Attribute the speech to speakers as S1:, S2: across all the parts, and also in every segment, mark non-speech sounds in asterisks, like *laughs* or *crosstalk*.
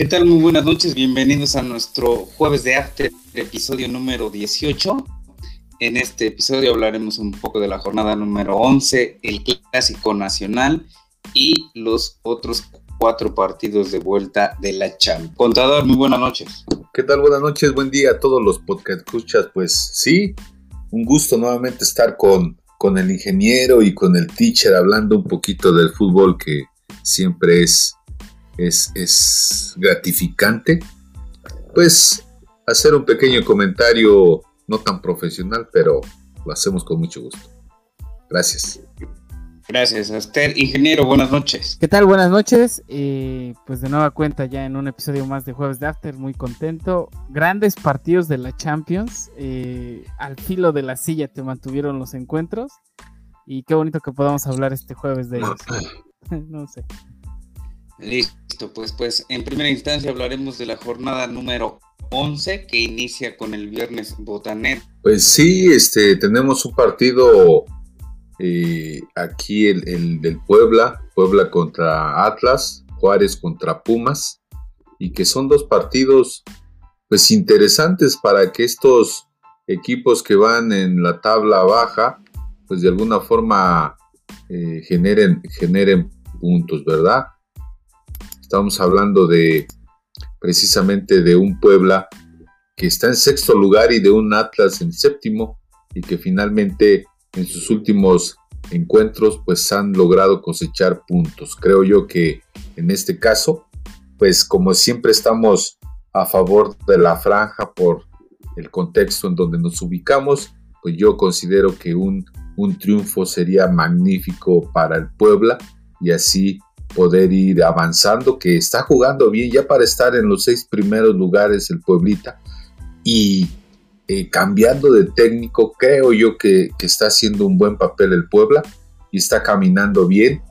S1: ¿Qué tal? Muy buenas noches, bienvenidos a nuestro jueves de After, episodio número 18. En este episodio hablaremos un poco de la jornada número 11, el clásico nacional y los otros cuatro partidos de vuelta de la Champions. Contador, muy buenas noches.
S2: ¿Qué tal? Buenas noches, buen día a todos los podcast escuchas. Pues sí, un gusto nuevamente estar con, con el ingeniero y con el teacher hablando un poquito del fútbol que siempre es es, gratificante, pues hacer un pequeño comentario no tan profesional, pero lo hacemos con mucho gusto. Gracias.
S1: Gracias a usted, ingeniero. Buenas noches.
S3: ¿Qué tal? Buenas noches. Eh, pues de nueva cuenta ya en un episodio más de Jueves de After, muy contento. Grandes partidos de la Champions. Eh, al filo de la silla te mantuvieron los encuentros. Y qué bonito que podamos hablar este jueves de ellos. *clears throat* *laughs* no sé.
S1: Listo, pues, pues en primera instancia hablaremos de la jornada número 11 que inicia con el viernes botanero.
S2: Pues sí, este, tenemos un partido eh, aquí el, el, del Puebla, Puebla contra Atlas, Juárez contra Pumas, y que son dos partidos pues interesantes para que estos equipos que van en la tabla baja, pues de alguna forma eh, generen, generen puntos, ¿verdad? Estamos hablando de precisamente de un Puebla que está en sexto lugar y de un Atlas en séptimo y que finalmente en sus últimos encuentros pues han logrado cosechar puntos. Creo yo que en este caso pues como siempre estamos a favor de la franja por el contexto en donde nos ubicamos, pues yo considero que un, un triunfo sería magnífico para el Puebla y así poder ir avanzando, que está jugando bien ya para estar en los seis primeros lugares el Pueblita y eh, cambiando de técnico, creo yo que, está haciendo un buen papel el Puebla y está caminando bien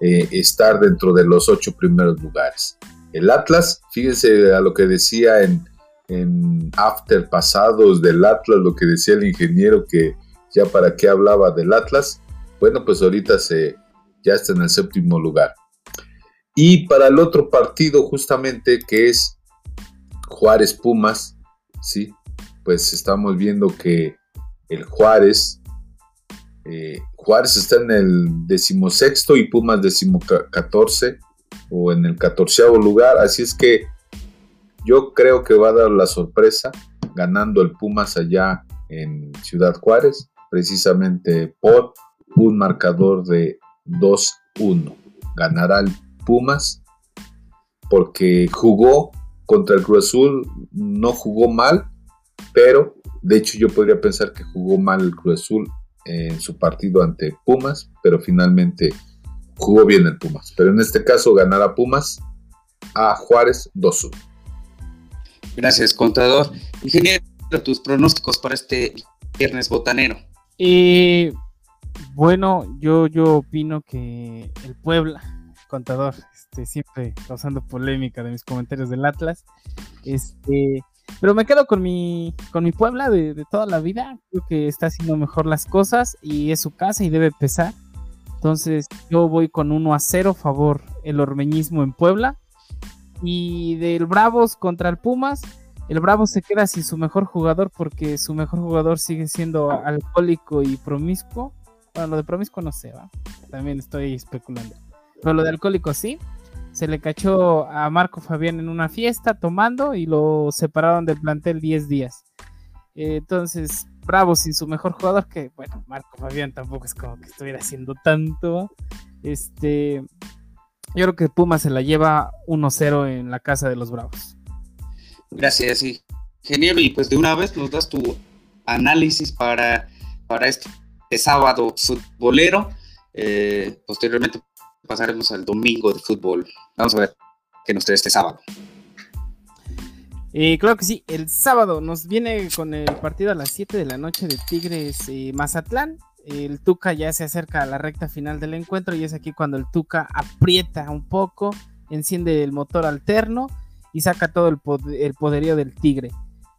S2: eh, estar dentro de los ocho primeros lugares. El Atlas, fíjense a lo que decía en, en after pasados del Atlas, lo que decía el ingeniero que ya para qué hablaba del Atlas, bueno, pues ahorita se, ya está en el séptimo lugar. Y para el otro partido, justamente, que es Juárez Pumas, ¿sí? Pues estamos viendo que el Juárez, eh, Juárez está en el decimosexto y Pumas decimocatorce o en el catorceavo lugar, así es que yo creo que va a dar la sorpresa ganando el Pumas allá en Ciudad Juárez, precisamente por un marcador de 2-1. Ganará el Pumas, porque jugó contra el Cruz Azul, no jugó mal, pero de hecho yo podría pensar que jugó mal el Cruz Azul en su partido ante Pumas, pero finalmente jugó bien el Pumas. Pero en este caso ganará Pumas a Juárez 2-1.
S1: Gracias, contador. Ingeniero, tus pronósticos para este viernes botanero.
S3: y bueno, yo, yo opino que el Puebla contador, este, siempre causando polémica de mis comentarios del Atlas. Este, pero me quedo con mi, con mi Puebla de, toda la vida. Creo que está haciendo mejor las cosas y es su casa y debe pesar. Entonces yo voy con 1 a 0 favor el ormeñismo en Puebla. Y del Bravos contra el Pumas, el Bravo se queda sin su mejor jugador porque su mejor jugador sigue siendo alcohólico y promiscuo. Bueno, lo de promiscuo no sé, ¿va? También estoy especulando. Pero lo de alcohólico sí. Se le cachó a Marco Fabián en una fiesta tomando y lo separaron del plantel 10 días. entonces, Bravo sin su mejor jugador, que bueno, Marco Fabián tampoco es como que estuviera haciendo tanto. Este, yo creo que Puma se la lleva 1-0 en la casa de los Bravos.
S1: Gracias, ingeniero. Y pues de una vez nos das tu análisis para, para este sábado futbolero. Eh, posteriormente pasaremos al domingo de fútbol. Vamos a ver qué nos trae este sábado.
S3: Eh, claro que sí, el sábado nos viene con el partido a las 7 de la noche de Tigres y Mazatlán. El Tuca ya se acerca a la recta final del encuentro y es aquí cuando el Tuca aprieta un poco, enciende el motor alterno y saca todo el, poderío del Tigre.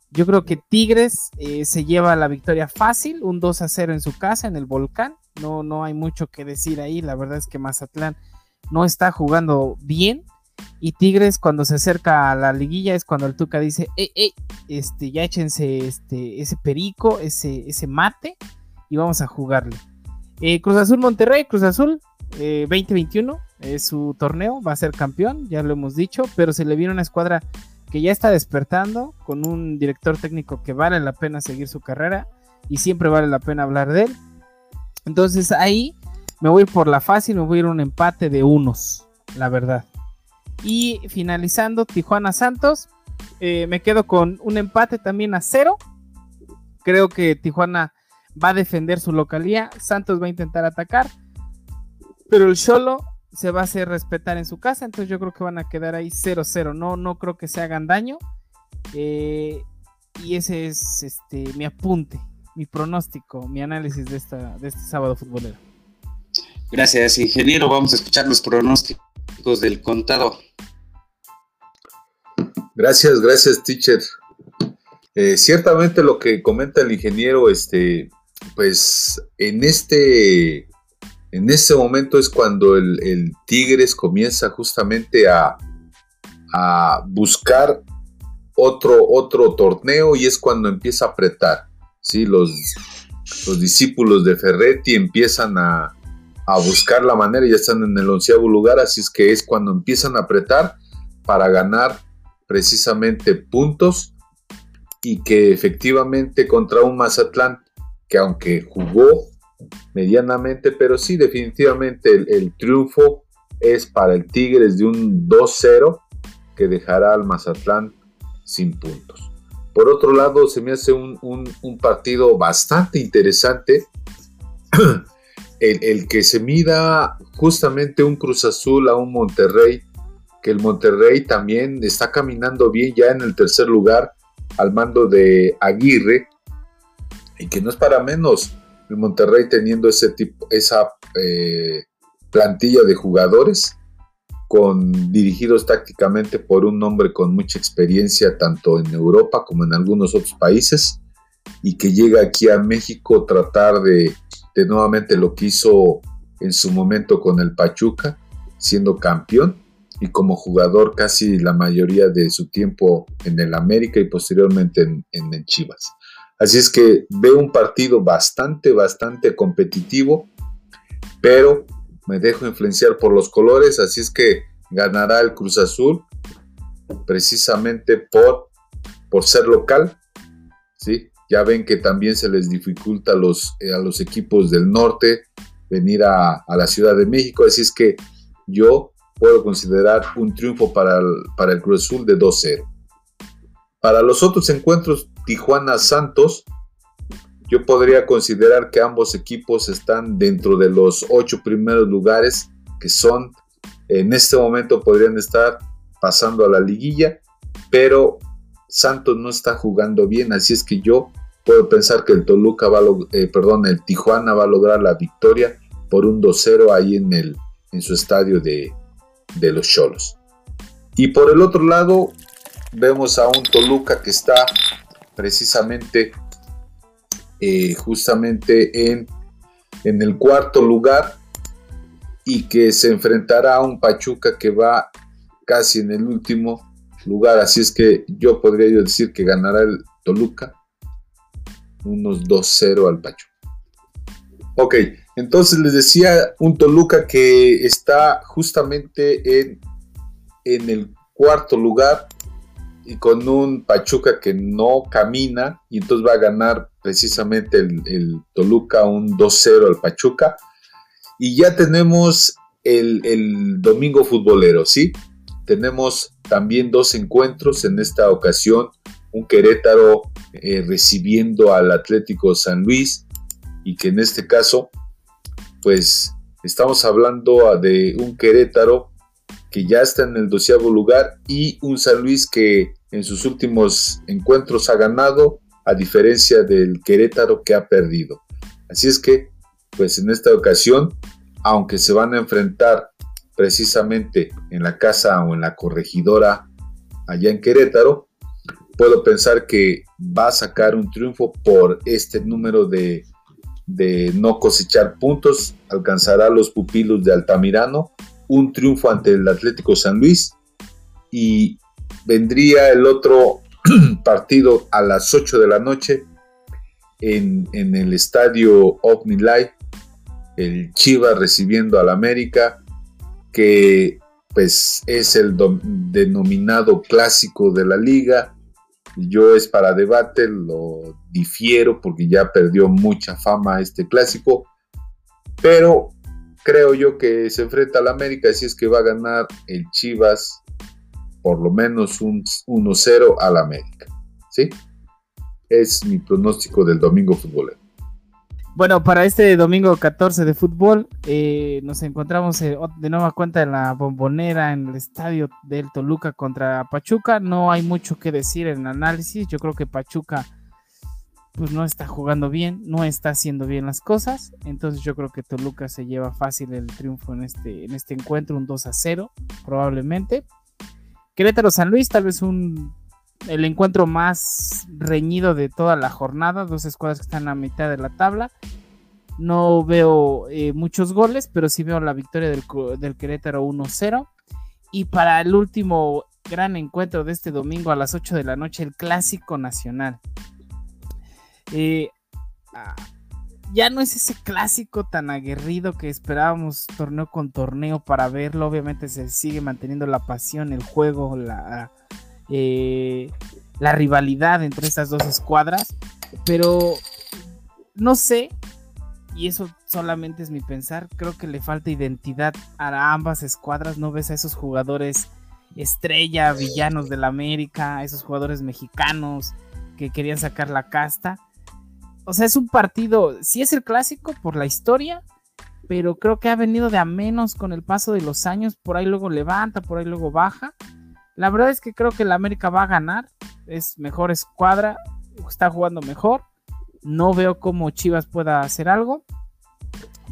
S3: Yo creo que Tigres eh, se lleva la victoria fácil, un 2 a 0 en su casa, en el Volcán. No, no hay mucho que decir ahí. La verdad es que Mazatlán no está jugando bien. Y Tigres cuando se acerca a la liguilla es cuando el Tuca dice, ey, ey, este, ya échense este, ese perico, ese, ese mate y vamos a jugarle. Eh, Cruz Azul Monterrey, Cruz Azul 2021 eh, es su torneo, va a ser campeón, ya lo hemos dicho, pero se le viene una escuadra que ya está despertando, con un director técnico que vale la pena seguir su carrera y siempre vale la pena hablar de él. Entonces ahí me voy por la fácil, me voy a ir un empate de unos, la verdad. Y finalizando, Tijuana Santos, eh, me quedo con un empate también a cero. Creo que Tijuana va a defender su localía, Santos va a intentar atacar, pero el Cholo se va a hacer respetar en su casa, entonces yo creo que van a quedar ahí 0-0, no, no creo que se hagan daño. Eh, y ese es este, mi apunte, mi pronóstico, mi análisis de, esta, de este sábado futbolero.
S1: Gracias, ingeniero. Vamos a escuchar los pronósticos del contado.
S2: Gracias, gracias, teacher. Eh, ciertamente lo que comenta el ingeniero, este, pues en este, en este momento es cuando el, Tigres comienza justamente a, a buscar otro, otro torneo y es cuando empieza a apretar. ¿Sí? Los, los discípulos de Ferretti empiezan a, a buscar la manera, ya están en el onceavo lugar, así es que es cuando empiezan a apretar para ganar precisamente puntos y que efectivamente contra un Mazatlán que aunque jugó medianamente, pero sí definitivamente el, triunfo es para el Tigres de un 2-0 que dejará al Mazatlán sin puntos. Por otro lado, se me hace un, partido bastante interesante. *clears throat* El, que se mida justamente un Cruz Azul a un Monterrey, que el Monterrey también está caminando bien ya en el tercer lugar al mando de Aguirre, y que no es para menos el Monterrey teniendo ese tipo, esa eh, plantilla de jugadores con dirigidos tácticamente por un hombre con mucha experiencia tanto en Europa como en algunos otros países y que llega aquí a México tratar de, de nuevamente lo que hizo en su momento con el Pachuca, siendo campeón y como jugador casi la mayoría de su tiempo en el América y posteriormente en, en Chivas. Así es que veo un partido bastante, bastante competitivo, pero me dejo influenciar por los colores, así es que ganará el Cruz Azul precisamente por, por ser local, ¿sí? Ya ven que también se les dificulta a los, eh, a los equipos del norte venir a, a, la Ciudad de México, así es que yo puedo considerar un triunfo para el, para el Cruz Azul de 2-0. Para los otros encuentros Tijuana Santos, yo podría considerar que ambos equipos están dentro de los ocho primeros lugares que son en este momento podrían estar pasando a la liguilla, pero Santos no está jugando bien, así es que yo puedo pensar que el Toluca va a eh, perdón, el Tijuana va a lograr la victoria por un 2-0 ahí en el en su estadio de, de los Cholos. Y por el otro lado vemos a un Toluca que está precisamente eh, justamente en, en el cuarto lugar y que se enfrentará a un Pachuca que va casi en el último lugar. Así es que yo podría decir que ganará el Toluca unos 2-0 al Pachuca. Ok, entonces les decía un Toluca que está justamente en, en el cuarto lugar y con un Pachuca que no camina y entonces va a ganar precisamente el, Toluca un 2-0 al Pachuca. Y ya tenemos el, domingo futbolero, ¿sí? Tenemos también dos encuentros en esta ocasión, un Querétaro eh, recibiendo al Atlético San Luis y que en este caso, pues estamos hablando de un Querétaro que ya está en el doceavo lugar y un San Luis que en sus últimos encuentros ha ganado, a diferencia del Querétaro que ha perdido. Así es que, pues en esta ocasión, aunque se van a enfrentar precisamente en la casa o en la corregidora allá en Querétaro, puedo pensar que va a sacar un triunfo por este número de, de no cosechar puntos, alcanzará los pupilos de Altamirano, un triunfo ante el Atlético San Luis y vendría el otro *clears throat* partido a las 8 de la noche en, el estadio OmniLife, el Chivas recibiendo al América, que pues es el denominado clásico de la liga. Yo es para debate, lo difiero porque ya perdió mucha fama este clásico, pero creo yo que se enfrenta al América, así es que va a ganar el Chivas por lo menos un 1-0 al América. ¿Sí? Es mi pronóstico del domingo futbolero.
S3: Bueno, para este domingo 14 de fútbol, eh, nos encontramos eh, de nueva cuenta en la bombonera, en el estadio del Toluca contra Pachuca. No hay mucho que decir en análisis. Yo creo que Pachuca pues no está jugando bien, no está haciendo bien las cosas. Entonces yo creo que Toluca se lleva fácil el triunfo en este, en este encuentro, un 2 a 0 probablemente. Querétaro San Luis, tal vez un el encuentro más reñido de toda la jornada, dos escuadras que están a mitad de la tabla. No veo eh, muchos goles, pero sí veo la victoria del, del Querétaro 1-0. Y para el último gran encuentro de este domingo a las 8 de la noche, el Clásico Nacional. Eh, ah, ya no es ese clásico tan aguerrido que esperábamos torneo con torneo para verlo. Obviamente se sigue manteniendo la pasión, el juego, la, eh, la rivalidad entre estas dos escuadras. Pero no sé, y eso solamente es mi pensar, creo que le falta identidad a ambas escuadras. No ves a esos jugadores estrella, villanos de la América, esos jugadores mexicanos que querían sacar la casta. O sea, es un partido, sí es el clásico por la historia, pero creo que ha venido de a menos con el paso de los años. Por ahí luego levanta, por ahí luego baja. La verdad es que creo que la América va a ganar. Es mejor escuadra, está jugando mejor. No veo cómo Chivas pueda hacer algo.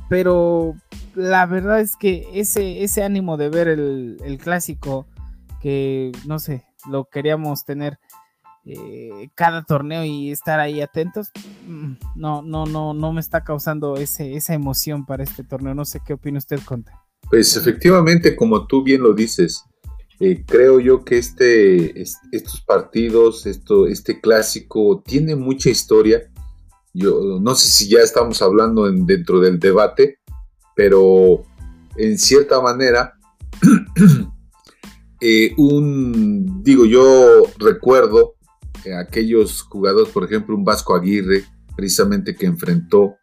S3: Pero la verdad es que ese, ese ánimo de ver el, clásico, que no sé, lo queríamos tener eh, cada torneo y estar ahí atentos, mm, no, no, no, no me está causando ese, esa emoción para este torneo. No sé qué opina usted, Conta.
S2: Pues efectivamente, como tú bien lo dices, eh, creo yo que este, estos partidos, esto, este clásico, tiene mucha historia. Yo no sé si ya estamos hablando dentro del debate, pero en cierta manera, *clears throat* eh, un, digo, yo recuerdo aquellos jugadores, por ejemplo, un Vasco Aguirre, precisamente que enfrentó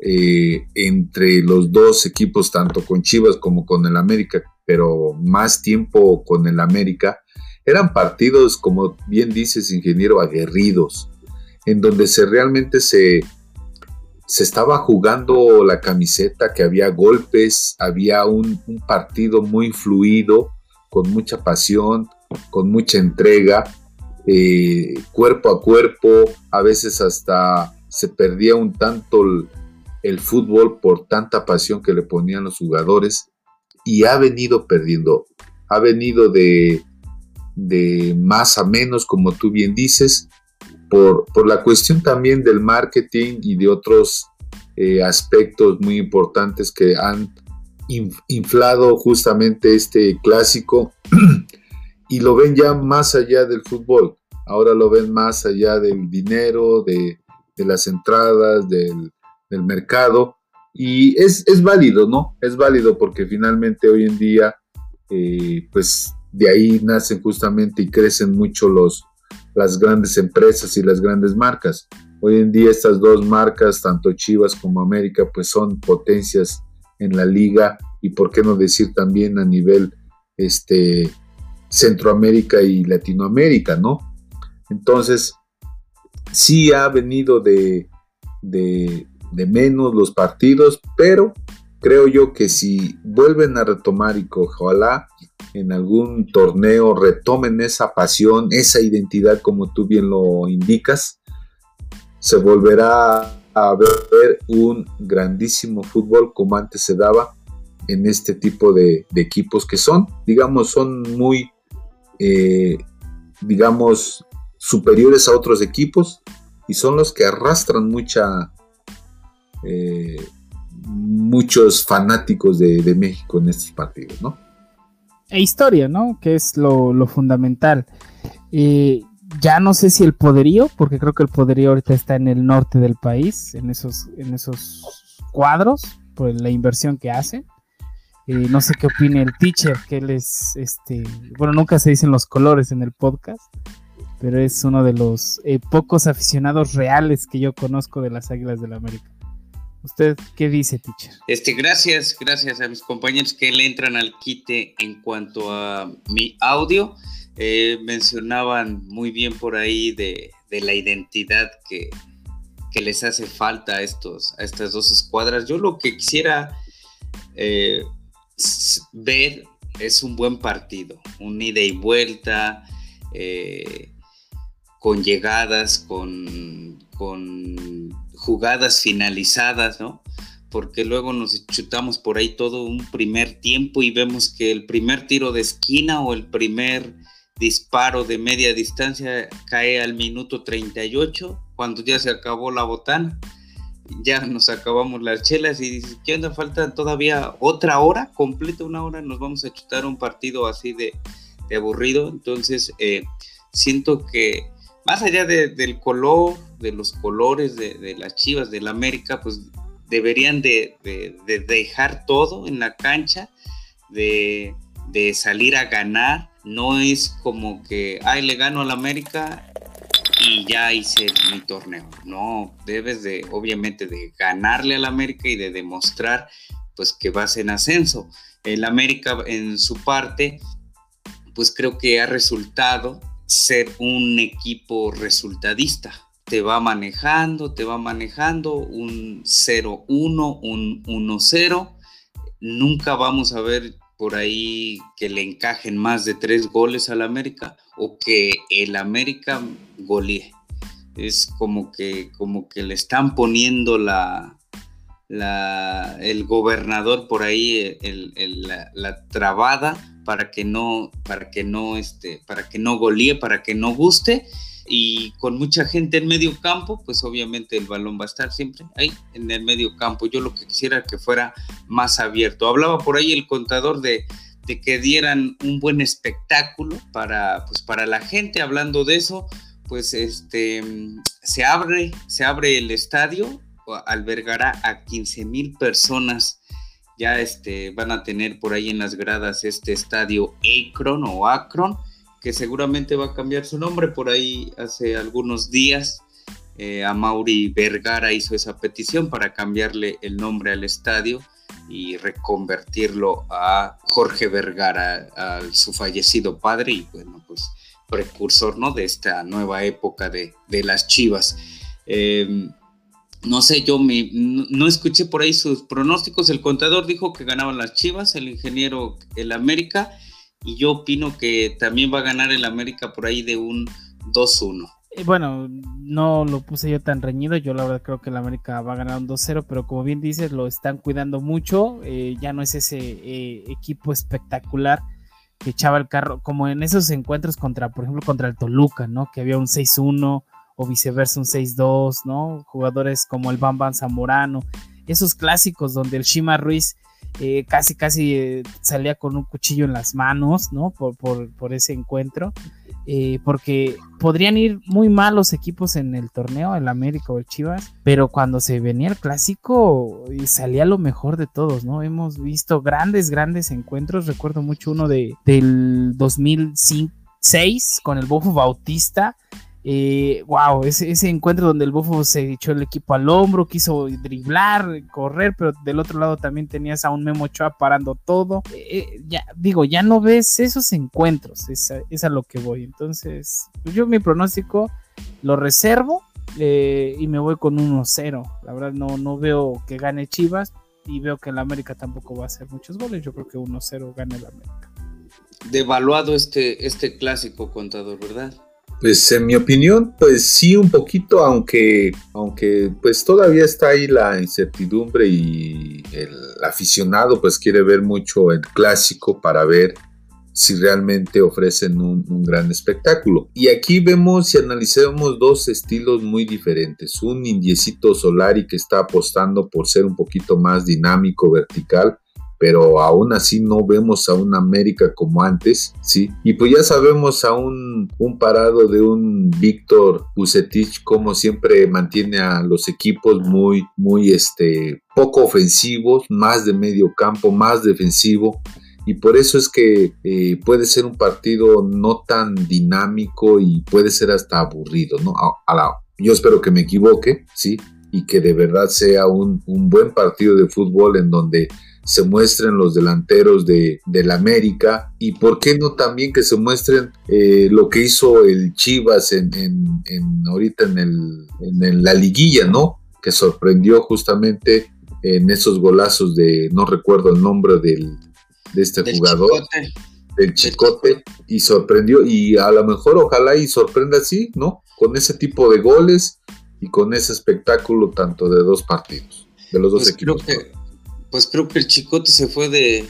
S2: eh, entre los dos equipos, tanto con Chivas como con el América, pero más tiempo con el América, eran partidos, como bien dices, ingeniero, aguerridos, en donde se realmente se, se estaba jugando la camiseta, que había golpes, había un, partido muy fluido, con mucha pasión, con mucha entrega, eh, cuerpo a cuerpo, a veces hasta se perdía un tanto el fútbol por tanta pasión que le ponían los jugadores y ha venido perdiendo, ha venido de, de más a menos, como tú bien dices, por, por la cuestión también del marketing y de otros eh, aspectos muy importantes que han inflado justamente este clásico *clears throat* y lo ven ya más allá del fútbol, ahora lo ven más allá del dinero, de, las entradas, del, del mercado y es, válido, ¿no? Es válido porque finalmente hoy en día, eh, pues de ahí nacen justamente y crecen mucho los, las grandes empresas y las grandes marcas. Hoy en día estas dos marcas, tanto Chivas como América, pues son potencias en la liga y por qué no decir también a nivel este, Centroamérica y Latinoamérica, ¿no? Entonces, sí ha venido de, de, de menos los partidos, pero creo yo que si vuelven a retomar y ojalá en algún torneo retomen esa pasión, esa identidad como tú bien lo indicas, se volverá a ver un grandísimo fútbol como antes se daba en este tipo de, equipos que son, digamos, son muy, eh, digamos, superiores a otros equipos y son los que arrastran mucha, eh, muchos fanáticos de, México en estos partidos, ¿no?
S3: e historia, ¿no? Que es lo, fundamental. Eh, ya no sé si el poderío, porque creo que el poderío ahorita está en el norte del país, en esos, en esos cuadros, por la inversión que hacen. Eh, no sé qué opine el teacher, que él es, este, bueno, nunca se dicen los colores en el podcast, pero es uno de los eh, pocos aficionados reales que yo conozco de las Águilas del la América. ¿Usted qué dice, teacher?
S1: Este, gracias, gracias a mis compañeros que le entran al quite en cuanto a mi audio. Eh, mencionaban muy bien por ahí de, la identidad que, que, les hace falta a, estos, a estas dos escuadras. Yo lo que quisiera ver es un buen partido, un ida y vuelta, eh, con llegadas, con, con jugadas finalizadas, ¿no? Porque luego nos chutamos por ahí todo un primer tiempo y vemos que el primer tiro de esquina o el primer disparo de media distancia cae al minuto 38, cuando ya se acabó la botana, ya nos acabamos las chelas y dices, ¿qué onda? Falta todavía otra hora, completa una hora, nos vamos a chutar un partido así de, aburrido. Entonces, eh, siento que más allá del color, de los colores de, las chivas del América, pues deberían de, dejar todo en la cancha, de, salir a ganar. No es como que, ay, le gano al América y ya hice mi torneo. No, debes de, obviamente, de ganarle al América y de demostrar, pues, que vas en ascenso. El América, en su parte, pues creo que ha resultado ser un equipo resultadista. Te va manejando, te va manejando un 0-1, un 1-0. Nunca vamos a ver por ahí que le encajen más de tres goles al América o que el América golee. Es como que, como que le están poniendo la, la, el gobernador por ahí, la, la, trabada para que no, para que no, este, para que no golee, para que no guste. Y con mucha gente en medio campo, pues obviamente el balón va a estar siempre ahí en el medio campo. Yo lo que quisiera que fuera más abierto. Hablaba por ahí el contador de, de que dieran un buen espectáculo para, pues para la gente. Hablando de eso, pues este se abre, se abre el estadio, albergará a 15 mil personas ya este, van a tener por ahí en las gradas este estadio Akron o Akron, que seguramente va a cambiar su nombre. Por ahí hace algunos días eh, a Mauri Vergara hizo esa petición para cambiarle el nombre al estadio y reconvertirlo a Jorge Vergara, a su fallecido padre y bueno, pues precursor ¿no? de esta nueva época de, de las Chivas. Eh, no sé, yo me, no, escuché por ahí sus pronósticos. El contador dijo que ganaban las Chivas, el ingeniero el América, y yo opino que también va a ganar el América por ahí de un 2-1.
S3: Eh, bueno, no lo puse yo tan reñido, yo la verdad creo que el América va a ganar un 2-0, pero como bien dices, lo están cuidando mucho, eh, ya no es ese eh, equipo espectacular que echaba el carro, como en esos encuentros contra, por ejemplo, contra el Toluca, ¿no? Que había un 6-1 o viceversa un 6-2, ¿no? Jugadores como el Bam Bam Zamorano, esos clásicos donde el Shima Ruiz eh, casi casi eh, salía con un cuchillo en las manos, ¿no? Por, por, ese encuentro, eh, porque podrían ir muy mal los equipos en el torneo, el América o el Chivas, pero cuando se venía el clásico salía lo mejor de todos, ¿no? Hemos visto grandes, grandes encuentros, recuerdo mucho uno de, del 2006 con el Bofo Bautista, wow, ese, encuentro donde el Bufo se echó el equipo al hombro, quiso driblar, correr, pero del otro lado también tenías a un Memo Ochoa parando todo. Eh, eh, ya, digo, ya no ves esos encuentros, es a, lo que voy. Entonces, yo mi pronóstico lo reservo eh, y me voy con 1-0. La verdad, no, no veo que gane Chivas y veo que el América tampoco va a hacer muchos goles. Yo creo que 1-0 gana el América.
S1: Devaluado este, este clásico contador, ¿verdad?
S2: Pues en mi opinión, pues sí un poquito, aunque, aunque pues todavía está ahí la incertidumbre y el aficionado pues quiere ver mucho el clásico para ver si realmente ofrecen un, gran espectáculo. Y aquí vemos y analizamos dos estilos muy diferentes. Un indiecito Solari que está apostando por ser un poquito más dinámico, vertical, pero aún así no vemos a una América como antes, ¿sí? Y pues ya sabemos a un, un parado de un Víctor Bucetich como siempre mantiene a los equipos muy, muy, este, poco ofensivos, más de medio campo, más defensivo y por eso es que eh, puede ser un partido no tan dinámico y puede ser hasta aburrido, ¿no? yo espero que me equivoque, ¿sí? Y que de verdad sea un, un buen partido de fútbol en donde se muestren los delanteros de, del América y por qué no también que se muestren eh, lo que hizo el Chivas en, en, ahorita en, el, en la liguilla, ¿no? Que sorprendió justamente en esos golazos de, no recuerdo el nombre del, de este jugador, del chicote, y sorprendió, y a lo mejor ojalá y sorprenda así, ¿no? Con ese tipo de goles y con ese espectáculo tanto de dos partidos, de los dos
S1: pues
S2: equipos
S1: pues creo que el Chicote se fue de,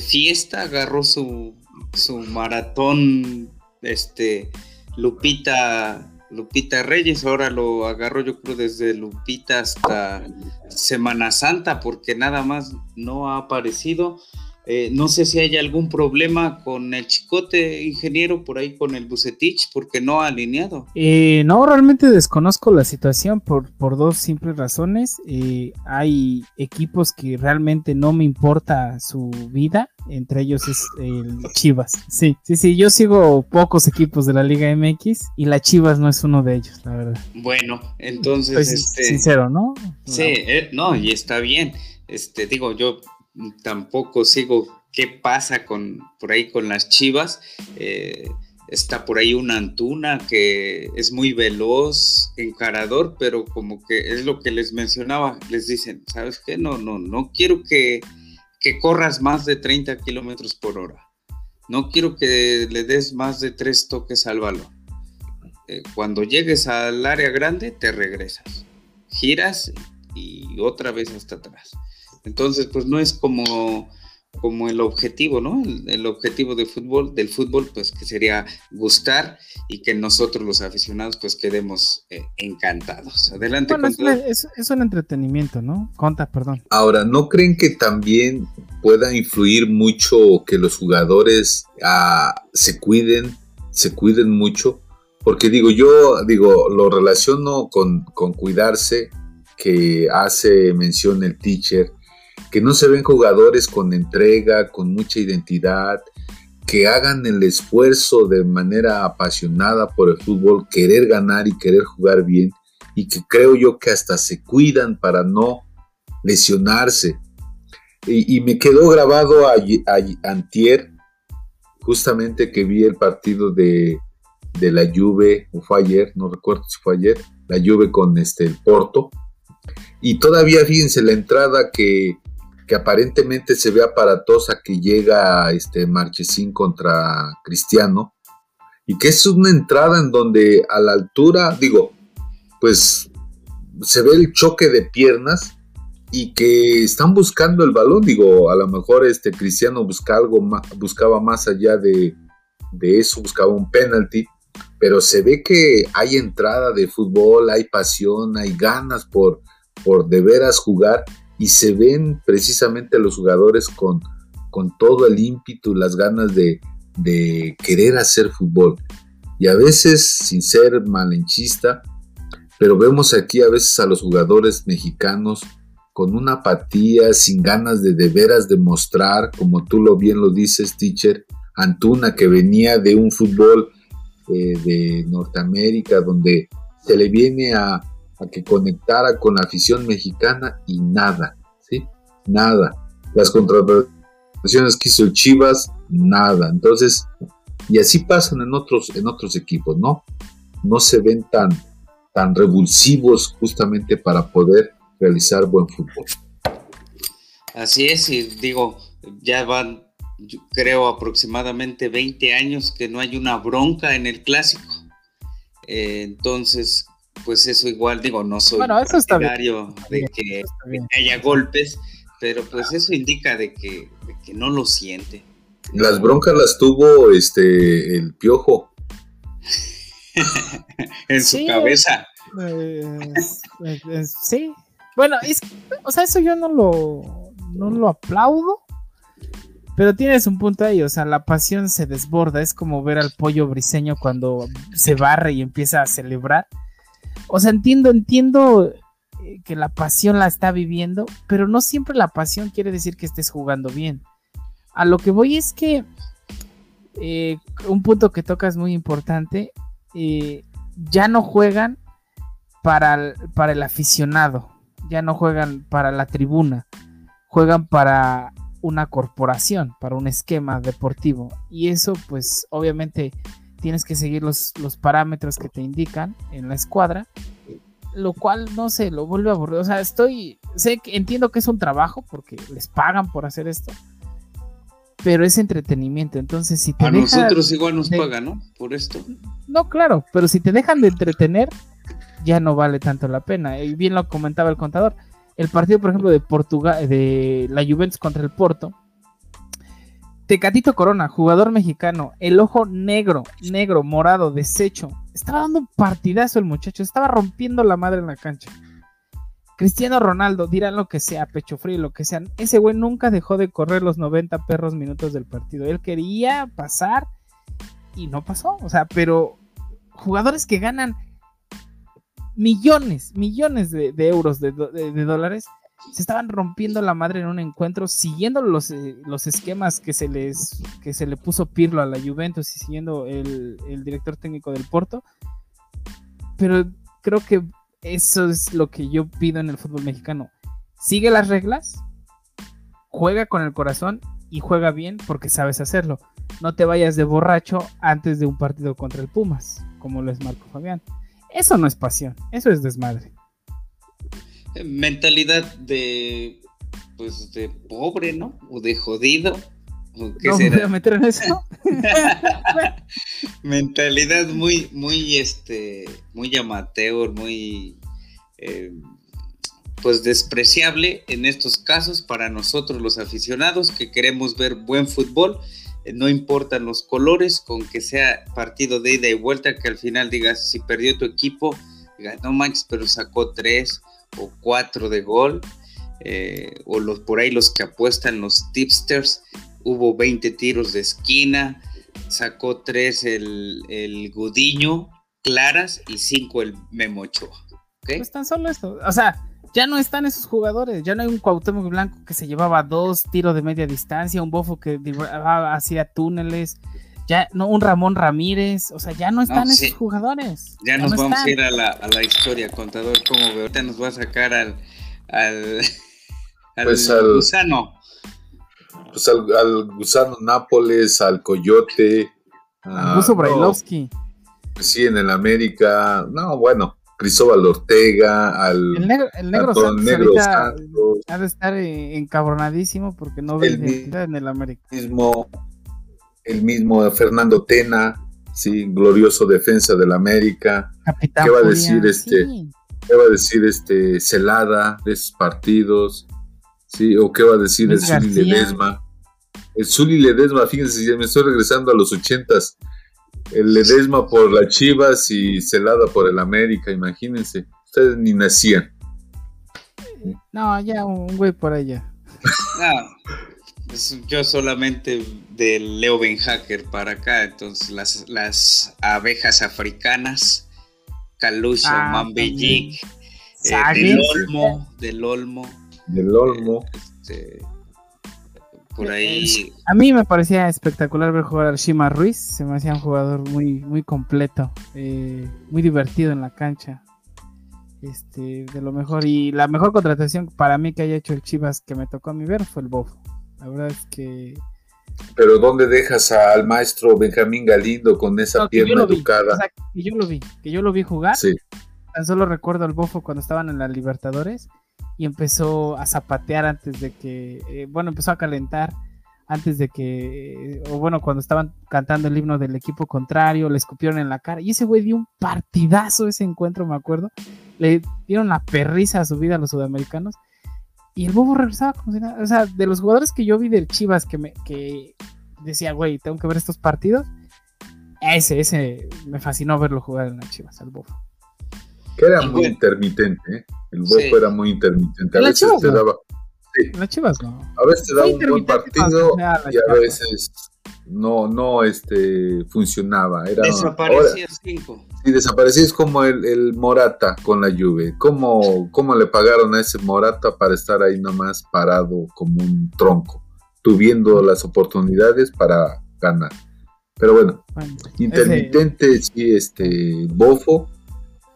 S1: fiesta, agarró su, su maratón, este, Lupita, Lupita Reyes, ahora lo agarró yo creo desde Lupita hasta Semana Santa, porque nada más no ha aparecido. Eh, no sé si hay algún problema con el chicote ingeniero por ahí con el Bucetich porque no ha alineado.
S3: Eh, no, realmente desconozco la situación por, por dos simples razones. Eh, hay equipos que realmente no me importa su vida, entre ellos es el Chivas. Sí, sí, sí, yo sigo pocos equipos de la Liga MX y la Chivas no es uno de ellos, la verdad.
S1: Bueno, entonces...
S3: este, sincero, ¿no?
S1: Sí, no, y está bien. Este, digo, yo tampoco sigo qué pasa con por ahí con las chivas. Eh, está por ahí una Antuna que es muy veloz, encarador, pero como que es lo que les mencionaba, les dicen, ¿sabes qué? No, no, no quiero que, que corras más de 30 kilómetros por hora. No quiero que le des más de tres toques al balón. Eh, cuando llegues al área grande, te regresas. Giras y otra vez hasta atrás. Entonces, pues no es como, como el objetivo, ¿no? El, objetivo de fútbol, del fútbol, pues que sería gustar y que nosotros los aficionados pues quedemos eh, encantados. Adelante.
S3: Bueno, es, es, un entretenimiento, ¿no? Conta, perdón.
S2: Ahora, ¿no creen que también pueda influir mucho que los jugadores ah, se cuiden, se cuiden mucho? Porque digo, yo digo, lo relaciono con, con cuidarse, que hace mención el teacher, que no se ven jugadores con entrega, con mucha identidad, que hagan el esfuerzo de manera apasionada por el fútbol, querer ganar y querer jugar bien, y que creo yo que hasta se cuidan para no lesionarse. Y, me quedó grabado a, antier, justamente que vi el partido de, de la Juve, o fue ayer, no recuerdo si fue ayer, la Juve con este, el Porto, y todavía fíjense la entrada que que aparentemente se ve aparatosa que llega este Marchesín contra Cristiano y que es una entrada en donde a la altura, digo, pues se ve el choque de piernas y que están buscando el balón, digo, a lo mejor este Cristiano busca algo buscaba más allá de, de eso, buscaba un penalti, pero se ve que hay entrada de fútbol, hay pasión, hay ganas por, por de veras jugar y se ven precisamente los jugadores con, con todo el ímpetu, las ganas de, de querer hacer fútbol. Y a veces, sin ser malenchista, pero vemos aquí a veces a los jugadores mexicanos con una apatía, sin ganas de de veras demostrar, como tú lo bien lo dices, teacher, Antuna, que venía de un fútbol eh, de Norteamérica, donde se le viene a, a que conectara con la afición mexicana y nada, ¿sí? Nada. Las contrataciones que hizo Chivas, nada. Entonces, y así pasan en otros, en otros equipos, ¿no? No se ven tan, tan revulsivos justamente para poder realizar buen fútbol.
S1: Así es, y digo, ya van, creo, aproximadamente 20 años que no hay una bronca en el clásico. Eh, entonces, pues eso igual, digo, no soy bueno, de, que, haya golpes, pero pues eso indica de que, no lo siente.
S2: Las broncas las tuvo este el piojo. *laughs*
S1: en su cabeza.
S3: sí. Bueno, o sea, eso yo no lo, no lo aplaudo, Pero tienes un punto ahí, o sea, la pasión se desborda, es como ver al pollo briseño cuando se barre y empieza a celebrar. O sea, entiendo, entiendo eh, que la pasión la está viviendo, pero no siempre la pasión quiere decir que estés jugando bien. A lo que voy es que eh, un punto que toca es muy importante, eh, ya no juegan para para el aficionado, ya no juegan para la tribuna, juegan para una corporación, para un esquema deportivo. Y eso, pues, obviamente tienes que seguir los, los parámetros que te indican en la escuadra, lo cual, no sé, lo vuelve a aburrir. O sea, estoy, sé que entiendo que es un trabajo porque les pagan por hacer esto, pero es entretenimiento. Entonces, si te
S1: a nosotros igual nos pagan, ¿no? Por esto.
S3: No, claro, pero si te dejan de entretener, ya no vale tanto la pena. Y bien lo comentaba el contador el partido, por ejemplo, de Portugal, de la Juventus contra el Porto. Tecatito Corona, jugador mexicano, el ojo negro, negro, morado, deshecho. Estaba dando un partidazo el muchacho, estaba rompiendo la madre en la cancha. Cristiano Ronaldo, dirán lo que sea, pecho frío, lo que sea. Ese güey nunca dejó de correr los 90 perros minutos del partido. Él quería pasar y no pasó. O sea, pero jugadores que ganan millones, millones de, euros, de, dólares, se estaban rompiendo la madre en un encuentro, siguiendo los, eh, los esquemas que se les que se le puso Pirlo a la Juventus y siguiendo el, el director técnico del Porto. Pero creo que eso es lo que yo pido en el fútbol mexicano. Sigue las reglas, juega con el corazón y juega bien porque sabes hacerlo. No te vayas de borracho antes de un partido contra el Pumas, como lo es Marco Fabián. Eso no es pasión, eso es desmadre.
S1: Mentalidad de, pues, de pobre, ¿no? O de jodido.
S3: ¿O qué no voy a meter en eso. *laughs*
S1: Mentalidad muy, muy, este, muy amateur, muy, eh, pues despreciable en estos casos para nosotros los aficionados que queremos ver buen fútbol eh, no importan los colores, con que sea partido de ida y vuelta, que al final digas, si perdió tu equipo, no manches, pero sacó tres o cuatro de gol, eh, o los por ahí los que apuestan los tipsters, hubo 20 tiros de esquina, sacó tres el, el Gudiño, claras, y cinco el Memocho. ¿okay?
S3: Pues tan solo esto, o sea, ya no están esos jugadores, ya no hay un Cuauhtémoc Blanco que se llevaba dos tiros de media distancia, un Bofo que hacía túneles, ya no un Ramón Ramírez, o sea, ya no están esos jugadores.
S1: Ya, nos vamos a ir a la, a la, historia, contador, como veo, ahorita nos va a sacar al al,
S2: pues al
S1: gusano.
S2: Pues al, gusano Nápoles, al Coyote,
S3: a Buso Brailovsky.
S2: sí, en el América, no, bueno, Cristóbal Ortega, al
S3: el negro, el negro, Santos, ha de estar encabronadísimo porque no ve identidad en el América.
S2: Mismo, el mismo Fernando Tena, sí, glorioso defensa del América. ¿Qué va a decir este? ¿Qué va a decir este Celada de esos partidos? Sí, o qué va a decir el Zuli Ledesma. El Zuli Ledesma, fíjense, me estoy regresando a los ochentas el Ledesma por las Chivas y Celada por el América, imagínense. Ustedes ni nacían.
S3: No, ya un güey por allá.
S1: No, yo solamente de Leo Benhacker para acá, entonces las, las abejas africanas, Calucha, ah, Mambellic, eh, del Olmo, del Olmo.
S2: Del Olmo. Este,
S1: por ahí.
S3: A mí me parecía espectacular ver jugar a Shima Ruiz. Se me hacía un jugador muy, muy completo, eh, muy divertido en la cancha. Este, de lo mejor. Y la mejor contratación para mí que haya hecho el Chivas que me tocó a mí ver fue el Bofo. La verdad es que.
S2: Pero ¿dónde dejas al maestro Benjamín Galindo con esa pierna educada?
S3: que yo lo vi, que yo lo vi jugar. Sí. Tan solo recuerdo al Bofo cuando estaban en la Libertadores y empezó a zapatear antes de que, eh, bueno, empezó a calentar antes de que, o bueno, cuando estaban cantando el himno del equipo contrario, le escupieron en la cara. Y ese güey dio un partidazo ese encuentro, me acuerdo. Le dieron la perrisa a su vida a los sudamericanos. Y el bobo regresaba como si nada. O sea, de los jugadores que yo vi del Chivas que me que decía, güey, tengo que ver estos partidos. Ese, ese me fascinó verlo jugar en la Chivas, al bobo.
S2: Que era muy intermitente, ¿eh? El Bofo era muy intermitente. A veces te daba
S3: Las Chivas no.
S2: A veces te da un buen partido y a veces no, no este, funcionaba. Era,
S1: Desaparecía cinco.
S2: Sí, desaparecía es como el, Morata con la Juve. ¿Cómo, ¿Cómo le pagaron a ese Morata para estar ahí nomás parado como un tronco, tuviendo las oportunidades para ganar? Pero bueno, intermitente, sí, este, bofo.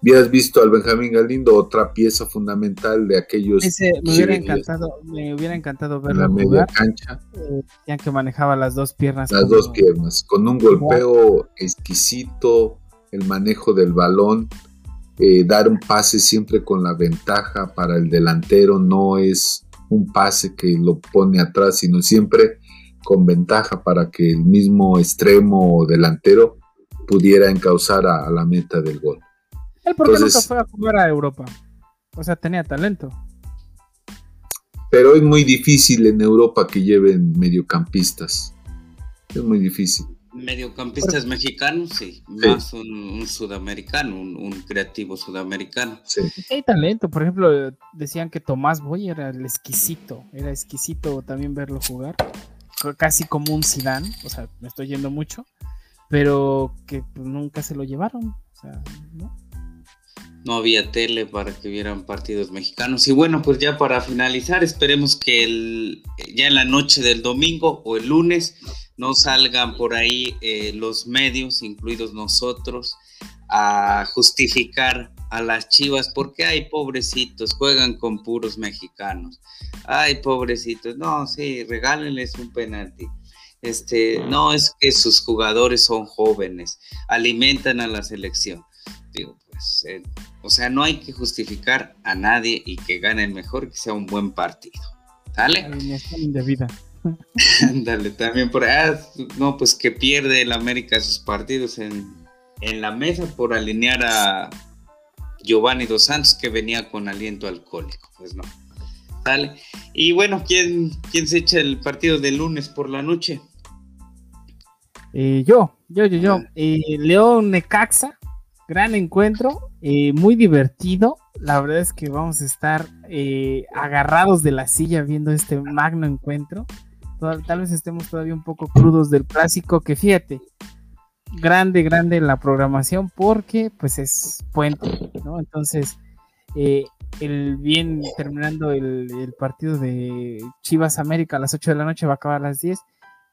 S2: Hubieras visto al Benjamín Galindo, otra pieza fundamental de aquellos.
S3: Ese, me hubiera encantado, me hubiera encantado verlo.
S2: En la media cancha.
S3: Eh, ya que manejaba las dos piernas.
S2: Las dos piernas, con un golpeo exquisito, el manejo del balón, eh, dar un pase siempre con la ventaja para el delantero, no es un pase que lo pone atrás, sino siempre con ventaja para que el mismo extremo o delantero pudiera encauzar a, la meta del gol.
S3: Él porque nunca fue a jugar a Europa. O sea, tenía talento.
S2: Pero es muy difícil en Europa que lleven mediocampistas. Es muy difícil.
S1: Mediocampistas mexicanos, sí. Más un, sudamericano, un, creativo sudamericano.
S3: Sí. Hay talento. Por ejemplo, decían que Tomás Boy era el exquisito. Era exquisito también verlo jugar casi como un Zidane, o sea, me estoy yendo mucho, pero que pues, nunca se lo llevaron, o sea, ¿no?
S1: No había tele para que vieran partidos mexicanos. Y bueno, pues ya para finalizar, esperemos que el, ya en la noche del domingo o el lunes no salgan por ahí eh, los medios, incluidos nosotros, a justificar a las Chivas porque hay pobrecitos, juegan con puros mexicanos. Ay, pobrecitos, no, sí, regálenles un penalti. Este, no es que sus jugadores son jóvenes, alimentan a la selección. Digo, pues, eh, o sea, no hay que justificar a nadie y que gane el mejor, que sea un buen partido. ¿Sale? Ándale, también por ahí, no, pues que pierde el América sus partidos en, en la mesa por alinear a Giovanni Dos Santos que venía con aliento alcohólico. Pues no. Dale. Y bueno, ¿quién, quién se echa el partido de lunes por la noche?
S3: Eh, yo, yo, yo, yo. Eh, León Necaxa, gran encuentro, eh, muy divertido. La verdad es que vamos a estar agarrados de la silla viendo este magno encuentro. Tal, vez estemos todavía un poco crudos del clásico, que fíjate, grande, grande la programación porque pues es puente, ¿no? Entonces, eh, el bien terminando el, partido de Chivas América a las 8 de la noche va a acabar a las 10,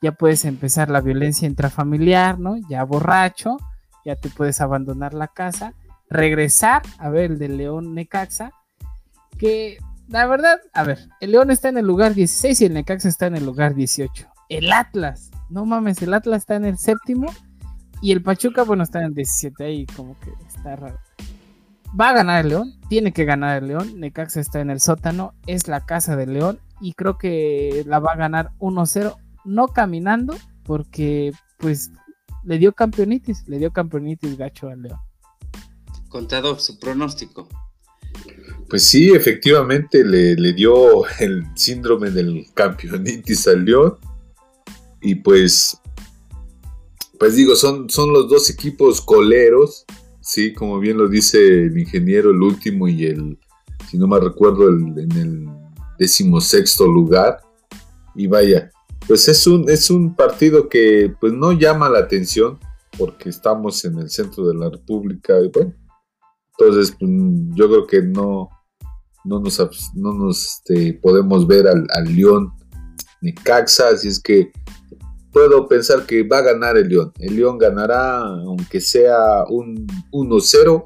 S3: ya puedes empezar la violencia intrafamiliar, ¿no? Ya borracho, ya te puedes abandonar la casa, regresar a ver el de León Necaxa, que la verdad, a ver, el León está en el lugar 16 y el Necaxa está en el lugar 18. El Atlas, no mames, el Atlas está en el séptimo y el Pachuca, bueno, está en 17 ahí, como que está raro. Va a ganar el León, tiene que ganar el León. Necaxa está en el sótano, es la casa del León y creo que la va a ganar 1-0, no caminando, porque pues le dio campeonitis, le dio campeonitis gacho al León.
S1: Contador, su pronóstico.
S2: Pues sí, efectivamente le, le dio el síndrome del campeonitis al León. Y pues pues digo, son, son los dos equipos coleros, sí, como bien lo dice el ingeniero, el último y el, si no me recuerdo, en el decimosexto lugar. Y vaya, pues es un, es un partido que pues no llama la atención porque estamos en el centro de la República y bueno, entonces pues, yo creo que no, no nos, no nos este, podemos ver al, León ni Caxa, así es que puedo pensar que va a ganar el León. El León ganará, aunque sea un 1-0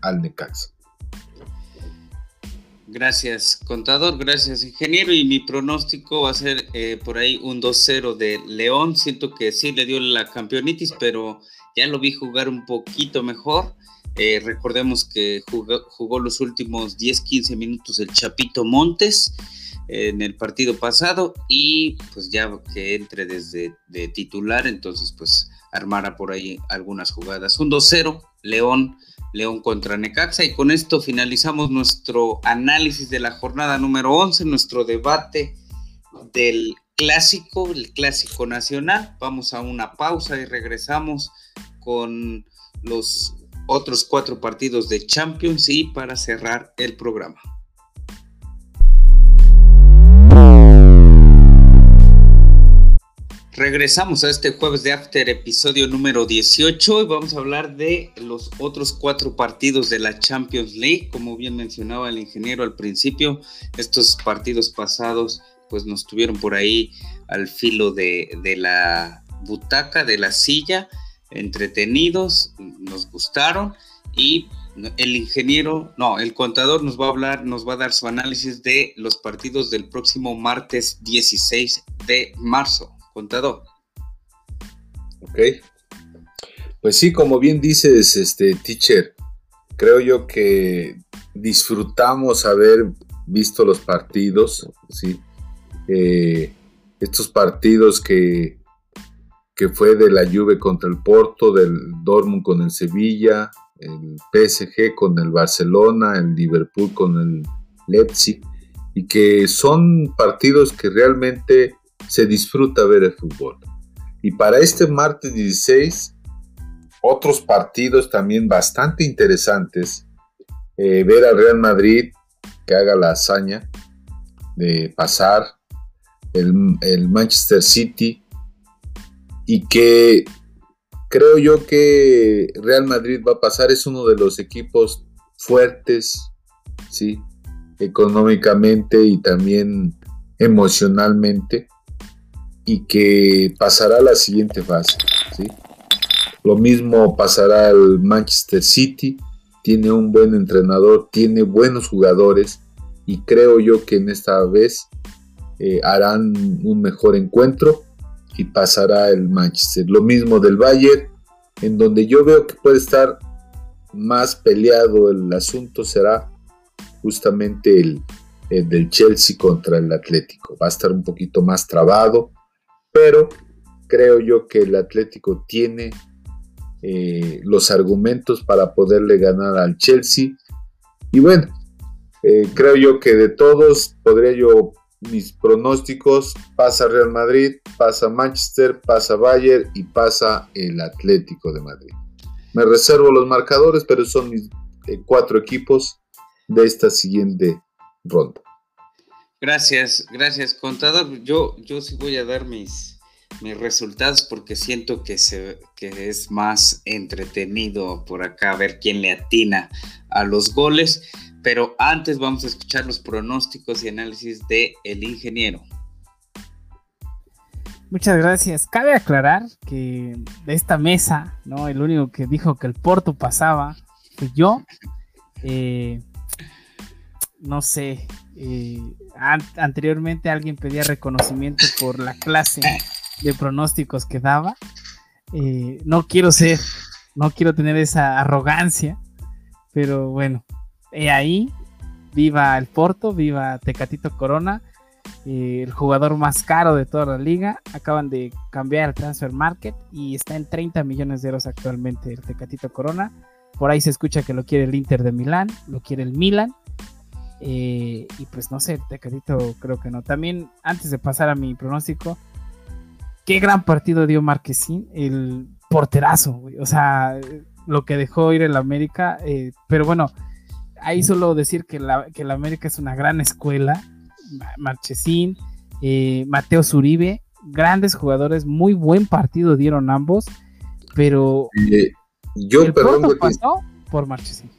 S2: al Necaxa.
S1: Gracias, contador. Gracias, ingeniero. Y mi pronóstico va a ser eh, por ahí un 2-0 de León. Siento que sí le dio la campeonitis, pero ya lo vi jugar un poquito mejor. Eh, recordemos que jugó, los últimos 10-15 minutos el Chapito Montes en el partido pasado y pues ya que entre desde de titular, entonces pues armara por ahí algunas jugadas. Un 2-0, León, León contra Necaxa y con esto finalizamos nuestro análisis de la jornada número 11, nuestro debate del clásico, el clásico nacional. Vamos a una pausa y regresamos con los otros cuatro partidos de Champions y para cerrar el programa. Regresamos a este jueves de After, episodio número 18, y vamos a hablar de los otros cuatro partidos de la Champions League. Como bien mencionaba el ingeniero al principio, estos partidos pasados pues nos tuvieron por ahí al filo de la butaca, de la silla, entretenidos, nos gustaron y el ingeniero, no, el contador nos va a hablar, nos va a dar su análisis de los partidos del próximo martes 16 de marzo. Contador.
S2: Ok. Pues sí, como bien dices, este teacher, creo yo que disfrutamos haber visto los partidos, sí. Eh, estos partidos que, que fue de la Juve contra el Porto, del Dortmund con el Sevilla, el PSG con el Barcelona, el Liverpool con el Leipzig, y que son partidos que realmente se disfruta ver el fútbol. Y para este martes 16, otros partidos también bastante interesantes. Eh, ver al Real Madrid que haga la hazaña de pasar el, el Manchester City y que creo yo que Real Madrid va a pasar, es uno de los equipos fuertes, ¿sí? económicamente y también emocionalmente, y que pasará a la siguiente fase. ¿sí? Lo mismo pasará al Manchester City, tiene un buen entrenador, tiene buenos jugadores, y creo yo que en esta vez eh, harán un mejor encuentro y pasará el Manchester. Lo mismo del Bayern, en donde yo veo que puede estar más peleado el asunto será justamente el, del Chelsea contra el Atlético. Va a estar un poquito más trabado, pero creo yo que el Atlético tiene eh, los argumentos para poderle ganar al Chelsea. Y bueno, eh, creo yo que de todos podría yo mis pronósticos, pasa Real Madrid, pasa Manchester, pasa Bayern y pasa el Atlético de Madrid. Me reservo los marcadores, pero son mis eh, cuatro equipos de esta siguiente ronda.
S1: Gracias, gracias, contador. Yo, yo sí voy a dar mis, mis resultados porque siento que, se, que es más entretenido por acá ver quién le atina a los goles. Pero antes vamos a escuchar los pronósticos y análisis de el ingeniero.
S3: Muchas gracias. Cabe aclarar que de esta mesa, ¿no? El único que dijo que el Porto pasaba fui yo. Eh, no sé. Eh, anteriormente alguien pedía reconocimiento por la clase de pronósticos que daba. Eh, no quiero ser, no quiero tener esa arrogancia, pero bueno, y ahí, viva el Porto, viva Tecatito Corona, el jugador más caro de toda la liga. Acaban de cambiar el transfer market y está en 30 millones de euros actualmente el Tecatito Corona. Por ahí se escucha que lo quiere el Inter de Milán, lo quiere el Milan. Eh, y pues no sé, Tecatito creo que no. También, antes de pasar a mi pronóstico, qué gran partido dio Marquesín, el porterazo, O sea, lo que dejó ir el América. Eh, pero bueno, ahí solo decir que la, que la América es una gran escuela. Marchesín, eh, Mateo Zuribe, grandes jugadores, muy buen partido dieron ambos, pero
S2: eh, yo perdón
S3: pasó por Marchesín.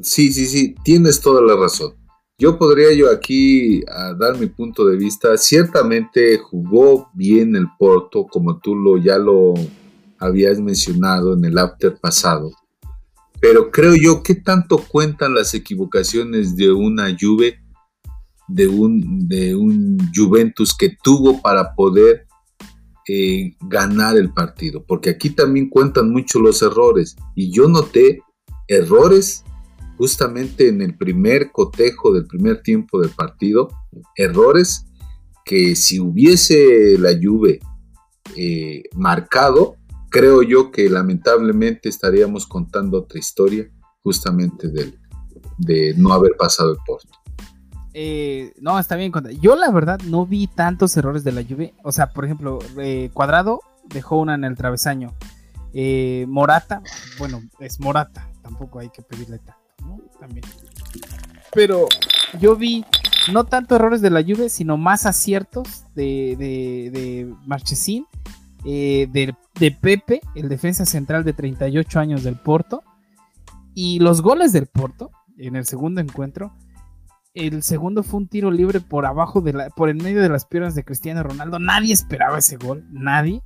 S2: Sí, sí, sí, tienes toda la razón. Yo podría yo aquí dar mi punto de vista. Ciertamente jugó bien el Porto, como tú lo ya lo habías mencionado en el after pasado. Pero creo yo que tanto cuentan las equivocaciones de una Juve, de un, de un Juventus que tuvo para poder eh, ganar el partido. Porque aquí también cuentan mucho los errores. Y yo noté errores justamente en el primer cotejo del primer tiempo del partido. Errores que si hubiese la Juve eh, marcado, creo yo que lamentablemente estaríamos contando otra historia justamente de, de no haber pasado el post.
S3: Eh, no, está bien. Yo la verdad no vi tantos errores de la lluvia. O sea, por ejemplo, eh, Cuadrado dejó una en el travesaño. Eh, Morata, bueno, es Morata, tampoco hay que pedirle tanto, ¿no? También. Pero yo vi no tanto errores de la lluvia, sino más aciertos de, de, de Marchesín eh, de, de, Pepe, el defensa central de 38 años del Porto. Y los goles del Porto en el segundo encuentro. El segundo fue un tiro libre por abajo de la, por en medio de las piernas de Cristiano Ronaldo. Nadie esperaba ese gol, nadie.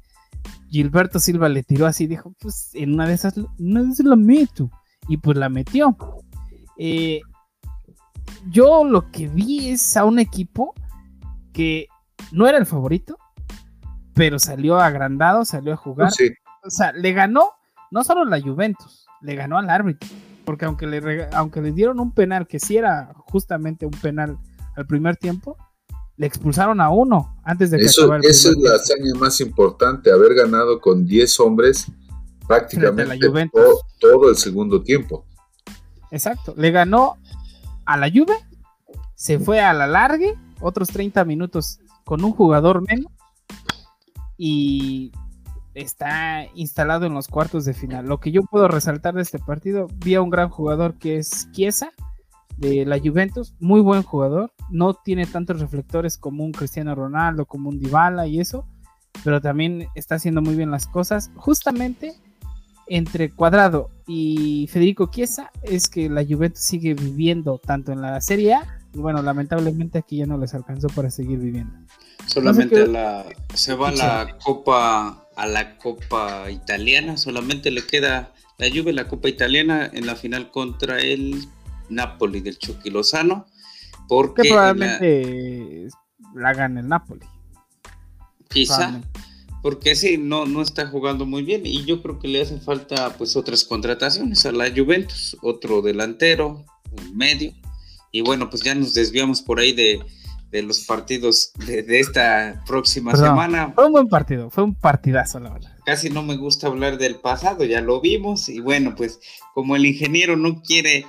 S3: Gilberto Silva le tiró así, dijo, pues en una de esas, no se la meto. Y pues la metió. Eh, yo lo que vi es a un equipo que no era el favorito, pero salió agrandado, salió a jugar. O sea, le ganó no solo la Juventus, le ganó al árbitro. Porque aunque le, aunque le dieron un penal, que sí era justamente un penal al primer tiempo, le expulsaron a uno antes de que
S2: Eso, Esa es la hazaña más importante, haber ganado con 10 hombres prácticamente todo, todo, el segundo tiempo.
S3: Exacto, le ganó a la Juve, se fue a la largue, otros 30 minutos con un jugador menos y está instalado en los cuartos de final. Lo que yo puedo resaltar de este partido, vi a un gran jugador que es Chiesa de la Juventus, muy buen jugador, no tiene tantos reflectores como un Cristiano Ronaldo, como un Dybala y eso, pero también está haciendo muy bien las cosas. Justamente entre Cuadrado y Federico Chiesa es que la Juventus sigue viviendo tanto en la Serie A y bueno, lamentablemente aquí ya no les alcanzó para seguir viviendo.
S1: Solamente la, se va la Copa a la Copa Italiana, solamente le queda la Juve la Copa Italiana en la final contra el Napoli del Chucky Lozano, porque
S3: probablemente la, gane el Napoli.
S1: Quizá, porque sí, no, no está jugando muy bien y yo creo que le hace falta pues otras contrataciones a la Juventus, otro delantero, un medio, y bueno, pues ya nos desviamos por ahí de, de los partidos de, esta próxima semana.
S3: Fue un buen partido, fue un partidazo, la verdad.
S1: Casi no me gusta hablar del pasado, ya lo vimos. Y bueno, pues como el ingeniero no quiere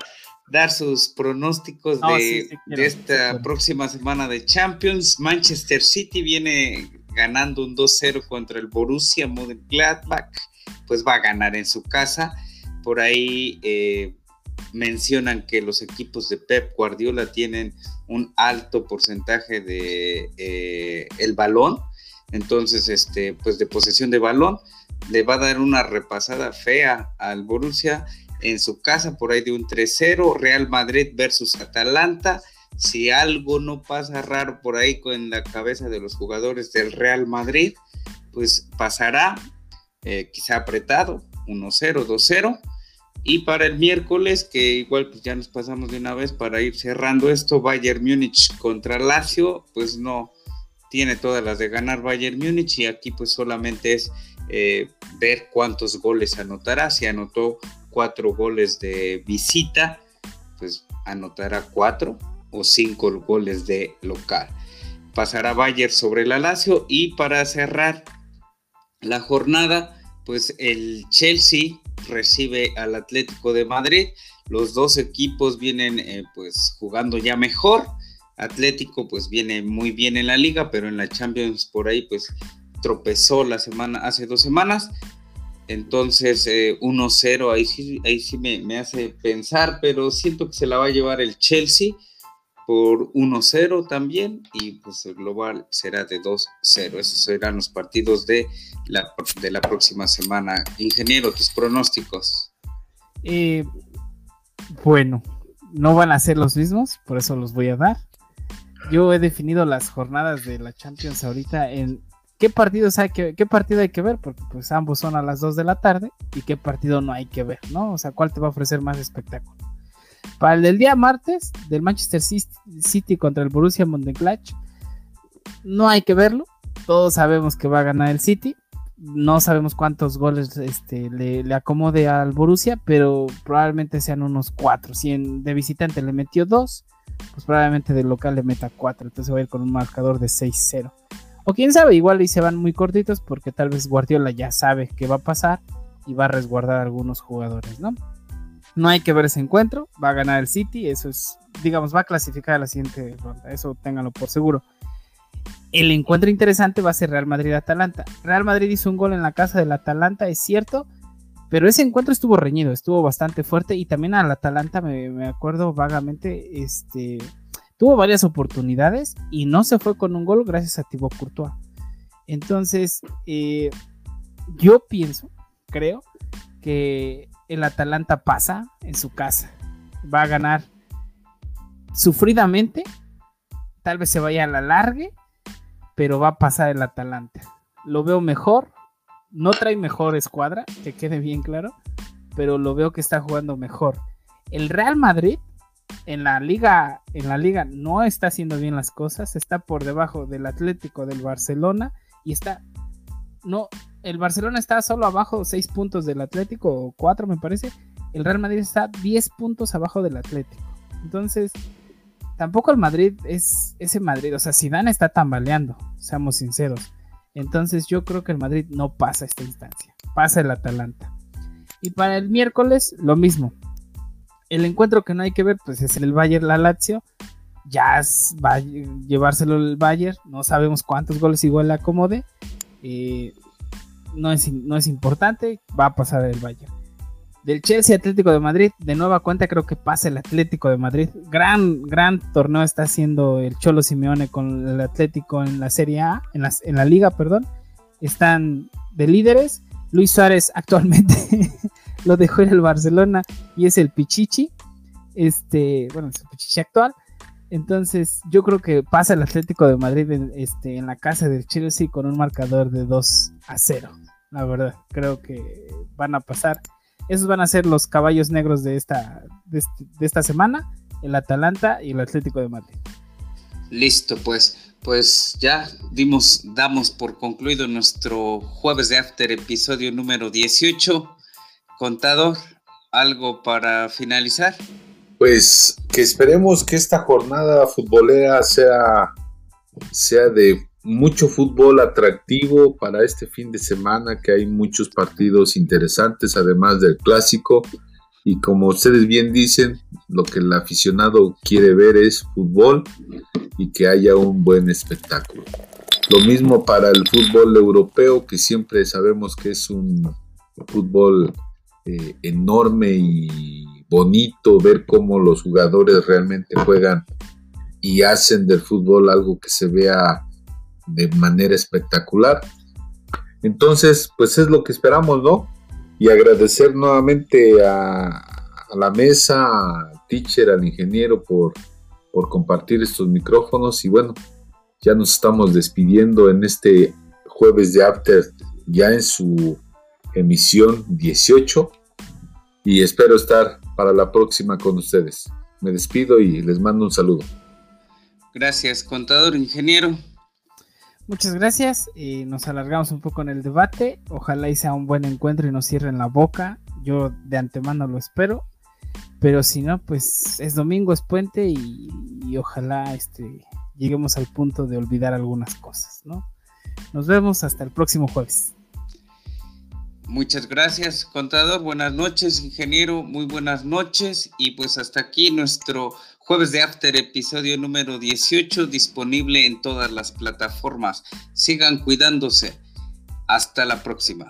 S1: dar sus pronósticos de, esta próxima semana de Champions, Manchester City viene ganando un 2-0 contra el Borussia Mönchengladbach, pues va a ganar en su casa. Por ahí eh, mencionan que los equipos de Pep Guardiola tienen un alto porcentaje de eh, el balón, entonces este pues de posesión de balón le va a dar una repasada fea al Borussia en su casa por ahí de un 3-0, Real Madrid versus Atalanta. Si algo no pasa raro por ahí con la cabeza de los jugadores del Real Madrid, pues pasará eh, quizá apretado, 1-0, 2-0 y para el miércoles, que igual pues ya nos pasamos de una vez para ir cerrando esto, Bayern Múnich contra Lazio, pues no tiene todas las de ganar Bayern Múnich y aquí pues solamente es eh, ver cuántos goles anotará. Si anotó cuatro goles de visita, pues anotará cuatro o cinco goles de local. Pasará Bayern sobre la Lazio y para cerrar la jornada, pues el Chelsea recibe al Atlético de Madrid. Los dos equipos vienen eh, pues jugando ya mejor. Atlético pues viene muy bien en la liga, pero en la Champions por ahí pues tropezó la semana, hace dos semanas. Entonces 1-0 eh, ahí sí, ahí sí me, me, hace pensar, pero siento que se la va a llevar el Chelsea por 1-0 también y pues el global será de 2-0. Esos serán los partidos de la, de la próxima semana. Ingeniero, tus pronósticos.
S3: Eh, bueno, no van a ser los mismos, por eso los voy a dar. Yo he definido las jornadas de la Champions ahorita en qué partidos hay que, qué partido hay que ver, porque pues ambos son a las 2 de la tarde y qué partido no hay que ver, ¿no? O sea, cuál te va a ofrecer más espectáculo. Para el del día martes, del Manchester City contra el Borussia Mönchengladbach, no hay que verlo. Todos sabemos que va a ganar el City. No sabemos cuántos goles este, le, acomode al Borussia, pero probablemente sean unos cuatro. Si de visitante le metió dos, pues probablemente de local le meta cuatro. Entonces va a ir con un marcador de 6-0. O quién sabe, igual y se van muy cortitos porque tal vez Guardiola ya sabe qué va a pasar y va a resguardar a algunos jugadores, ¿no? No hay que ver ese encuentro. Va a ganar el City. Eso es, digamos, va a clasificar a la siguiente ronda. Eso ténganlo por seguro. El encuentro interesante va a ser Real Madrid-Atalanta. Real Madrid hizo un gol en la casa del Atalanta, es cierto. Pero ese encuentro estuvo reñido, estuvo bastante fuerte. Y también al Atalanta, me, acuerdo vagamente, este, tuvo varias oportunidades y no se fue con un gol gracias a Thibaut Courtois. Entonces, eh, yo pienso, creo, que el Atalanta pasa en su casa. Va a ganar sufridamente. Tal vez se vaya a la largue, pero va a pasar el Atalanta. Lo veo mejor. No trae mejor escuadra, que quede bien claro, pero lo veo que está jugando mejor. El Real Madrid en la liga, en la liga no está haciendo bien las cosas, está por debajo del Atlético del Barcelona y está no el Barcelona está solo abajo 6 puntos del Atlético o 4 me parece. El Real Madrid está 10 puntos abajo del Atlético. Entonces, tampoco el Madrid es ese Madrid, o sea, Zidane está tambaleando, seamos sinceros. Entonces, yo creo que el Madrid no pasa esta instancia, pasa el Atalanta. Y para el miércoles lo mismo el encuentro que no hay que ver, pues es el Bayern la Lazio. Ya va a llevárselo el Bayern. No sabemos cuántos goles igual le acomode. No, es, no es importante. Va a pasar el Bayern. Del Chelsea Atlético de Madrid, de nueva cuenta creo que pasa el Atlético de Madrid. Gran, gran torneo está haciendo el Cholo Simeone con el Atlético en la Serie A, en la, en la liga, perdón. Están de líderes. Luis Suárez *laughs* actualmente lo dejó en el Barcelona y es el Pichichi, este, bueno, es el Pichichi actual. Entonces, yo creo que pasa el Atlético de Madrid en, este, en la casa del Chelsea con un marcador de 2 a 0. La verdad, creo que van a pasar. Esos van a ser los caballos negros de esta, de, este, de esta semana, el Atalanta y el Atlético de Madrid.
S1: Listo, pues, pues ya dimos, damos por concluido nuestro jueves de After, episodio número 18. Contador, ¿algo para finalizar?
S2: Pues que esperemos que esta jornada futbolera sea, sea de mucho fútbol atractivo para este fin de semana, que hay muchos partidos interesantes, además del clásico. Y como ustedes bien dicen, lo que el aficionado quiere ver es fútbol y que haya un buen espectáculo. Lo mismo para el fútbol europeo, que siempre sabemos que es un fútbol eh, enorme y bonito ver cómo los jugadores realmente juegan y hacen del fútbol algo que se vea de manera espectacular. Entonces, pues es lo que esperamos, ¿no? Y agradecer nuevamente a, la mesa, al teacher, al ingeniero por, por compartir estos micrófonos. Y bueno, ya nos estamos despidiendo en este jueves de After, ya en su emisión 18 y espero estar para la próxima con ustedes. Me despido y les mando un saludo.
S1: Gracias, contador, ingeniero.
S3: Muchas gracias. y nos alargamos un poco en el debate. Ojalá y sea un buen encuentro y nos cierren la boca. Yo de antemano lo espero. Pero si no, pues es domingo, es puente y, y ojalá este, lleguemos al punto de olvidar algunas cosas, ¿no? Nos vemos hasta el próximo jueves.
S1: Muchas gracias, contador. Buenas noches, ingeniero. Muy buenas noches. Y pues hasta aquí nuestro jueves de After, episodio número 18, disponible en todas las plataformas. Sigan cuidándose. Hasta la próxima.